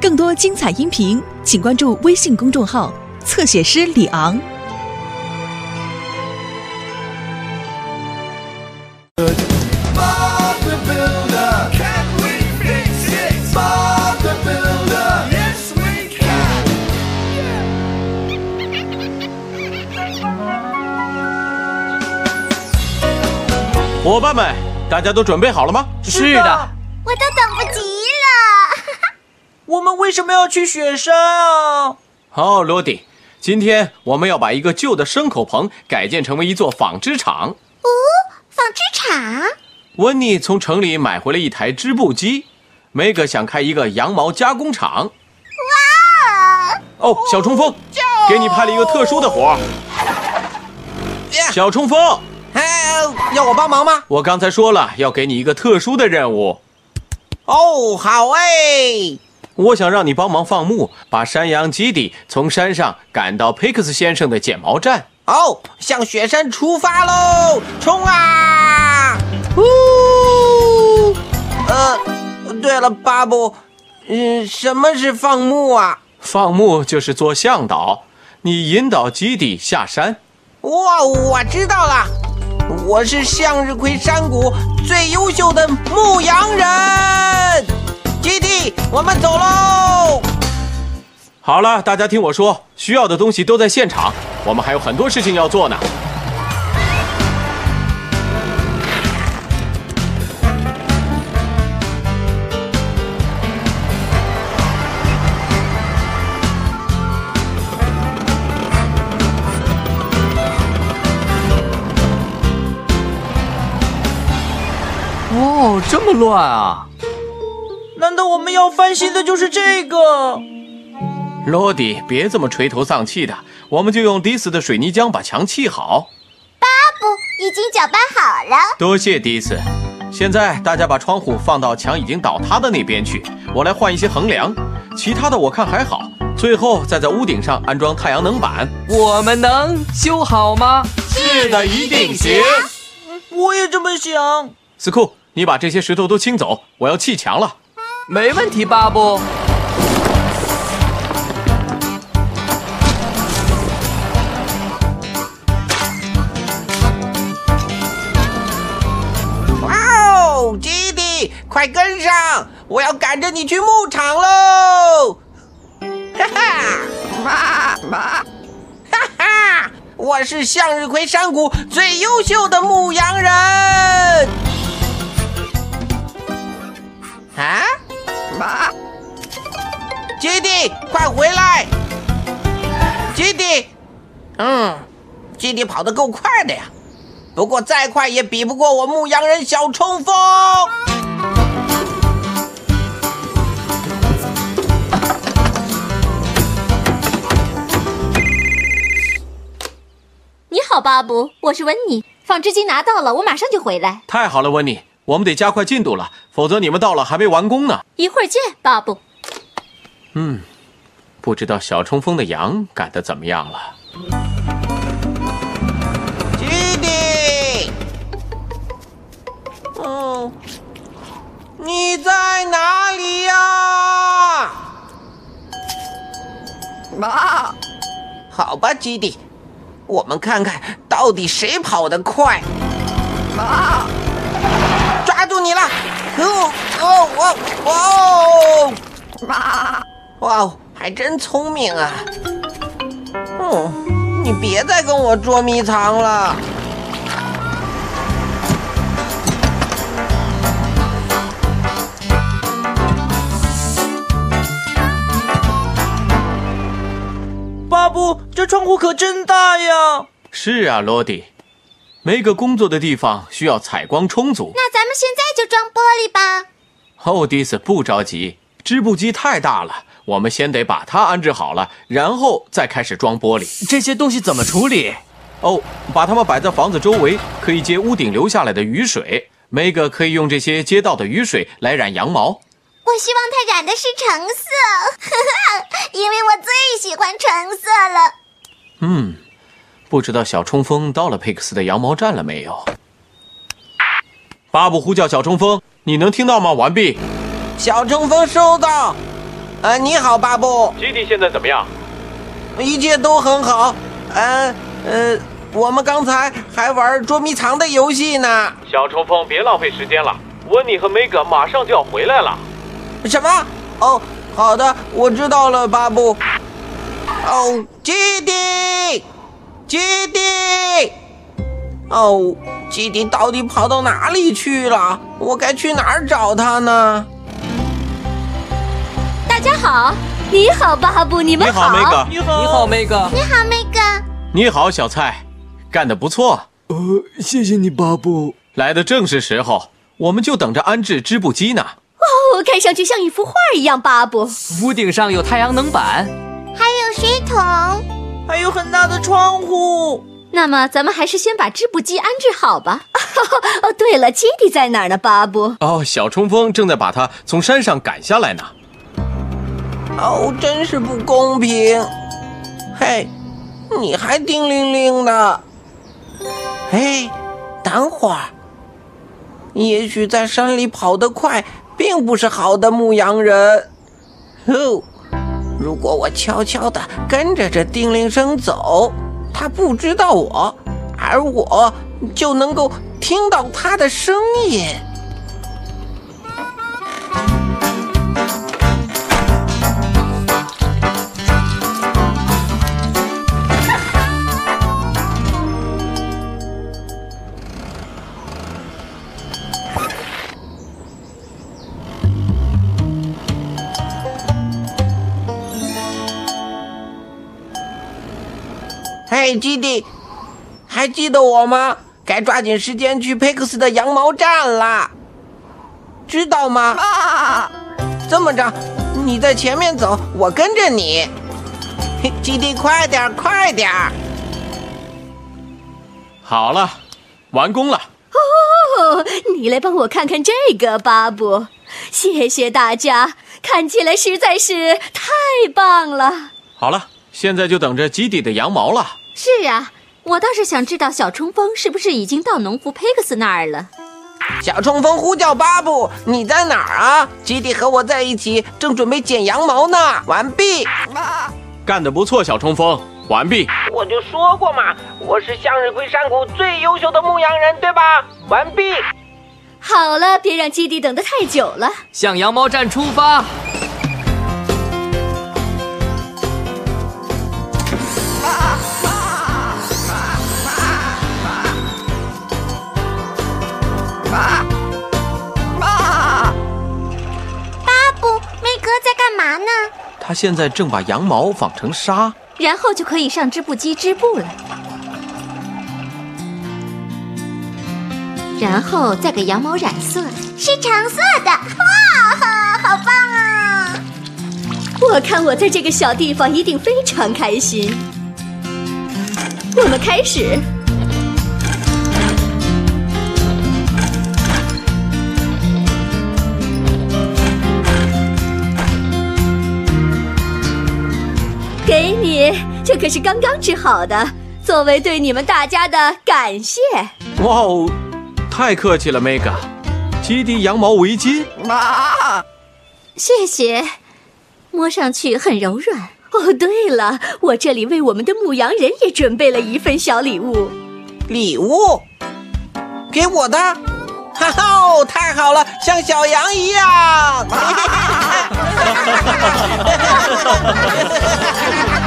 更多精彩音频请关注微信公众号，侧写师李昂。伙伴们，大家都准备好了吗？是的。我都等不及。我们为什么要去雪山啊？好，罗迪，今天我们要把一个旧的牲口棚改建成为一座纺织厂。哦纺织厂？温妮从城里买回了一台织布机，梅格想开一个羊毛加工厂。哇！哦，小冲锋，给你派了一个特殊的活儿。小冲锋，哎，要我帮忙吗？我刚才说了，要给你一个特殊的任务。哦，好哎。我想让你帮忙放牧，把山羊基地从山上赶到佩克斯先生的剪毛站。哦，向雪山出发喽！冲啊！呜！呃，对了，巴布，嗯，什么是放牧啊？放牧就是做向导，你引导基地下山。哇，我知道了，我是向日葵山谷最优秀的牧羊人。基地，我们走喽！好了，大家听我说，需要的东西都在现场，我们还有很多事情要做呢。哦，这么乱啊！我们要翻新的就是这个？罗迪，别这么垂头丧气的，我们就用迪斯的水泥浆把墙砌好。巴布，已经搅拌好了。多谢迪斯。现在大家把窗户放到墙已经倒塌的那边去，我来换一些横梁，其他的我看还好。最后再在屋顶上安装太阳能板。我们能修好吗？是的，一定行。我也这么想。斯库，你把这些石头都清走，我要砌墙了。没问题，巴布。哇哦，基地，快跟上！我要赶着你去牧场喽！哈哈，妈妈，哈哈，我是向日葵山谷最优秀的牧羊人。啊，妈，基地，快回来！基地，嗯，基地跑得够快的呀。不过再快也比不过我牧羊人小冲锋。你好，巴布，我是温妮。纺织机拿到了，我马上就回来。太好了，温妮，我们得加快进度了，否则你们到了还没完工呢。一会儿见，巴布。嗯，不知道小冲锋的羊赶得怎么样了。基地，嗯，你在哪里呀？妈，好吧，基地，我们看看到底谁跑得快。妈，抓住你了！哦哦哦哦！哇，哇哦，还真聪明啊！嗯，你别再跟我捉迷藏了。巴布，这窗户可真大呀！是啊，罗迪，每个工作的地方需要采光充足。那咱们现在就装玻璃吧。哦，迪斯，不着急，织布机太大了，我们先得把它安置好了，然后再开始装玻璃。这些东西怎么处理？哦，把它们摆在房子周围，可以接屋顶流下来的雨水。梅格可以用这些街道的雨水来染羊毛。我希望它染的是橙色，因为我最喜欢橙色了。嗯，不知道小冲锋到了佩克斯的羊毛站了没有？巴布呼叫小冲锋，你能听到吗？完毕。小冲锋收到。呃，你好，巴布，基地现在怎么样？一切都很好。呃呃，我们刚才还玩捉迷藏的游戏呢。小冲锋，别浪费时间了，温妮和梅格马上就要回来了。什么？哦，好的，我知道了，巴布。哦，基地，基地。哦，基地到底跑到哪里去了？我该去哪儿找他呢？大家好，你好，巴布，你们好你好，梅格。你好，梅格。你好，梅格。你好，小蔡，干得不错，呃，谢谢你，巴布。来的正是时候，我们就等着安置织布机呢。哦，看上去像一幅画一样，巴布。屋顶上有太阳能板，还有水桶。还有很大的窗户。那么咱们还是先把织布机安置好吧。哦，对了，基地在哪儿呢，巴布？哦，小冲锋正在把它从山上赶下来呢。哦，真是不公平！嘿，你还叮铃铃的。嘿，等会儿，也许在山里跑得快，并不是好的牧羊人。哦，如果我悄悄地跟着这叮铃声走，他不知道我，而我就能够听到他的声音。嘿，基地，还记得我吗？该抓紧时间去佩克斯的羊毛站了，知道吗？啊这么着，你在前面走，我跟着你。嘿基地，快点，快点！好了，完工了。哦，你来帮我看看这个，巴布。谢谢大家，看起来实在是太棒了。好了，现在就等着基地的羊毛了。是啊，我倒是想知道小冲锋是不是已经到农夫佩克斯那儿了。小冲锋呼叫巴布，你在哪儿啊？基地和我在一起，正准备剪羊毛呢。完毕。干得不错，小冲锋，完毕。我就说过嘛，我是向日葵山谷最优秀的牧羊人，对吧？完毕。好了，别让基地等得太久了。向羊毛站出发。他现在正把羊毛纺成纱。然后就可以上织布机织布了。然后再给羊毛染色。是橙色的。哇，好棒啊！我看我在这个小地方一定非常开心。我们开始。这可是刚刚治好的，作为对你们大家的感谢。哇哦，太客气了，Mega。基地羊毛围巾。啊，谢谢，摸上去很柔软。哦，对了，我这里为我们的牧羊人也准备了一份小礼物。礼物？给我的？哈哈，太好了，像小羊一样。哈哈哈哈哈哈！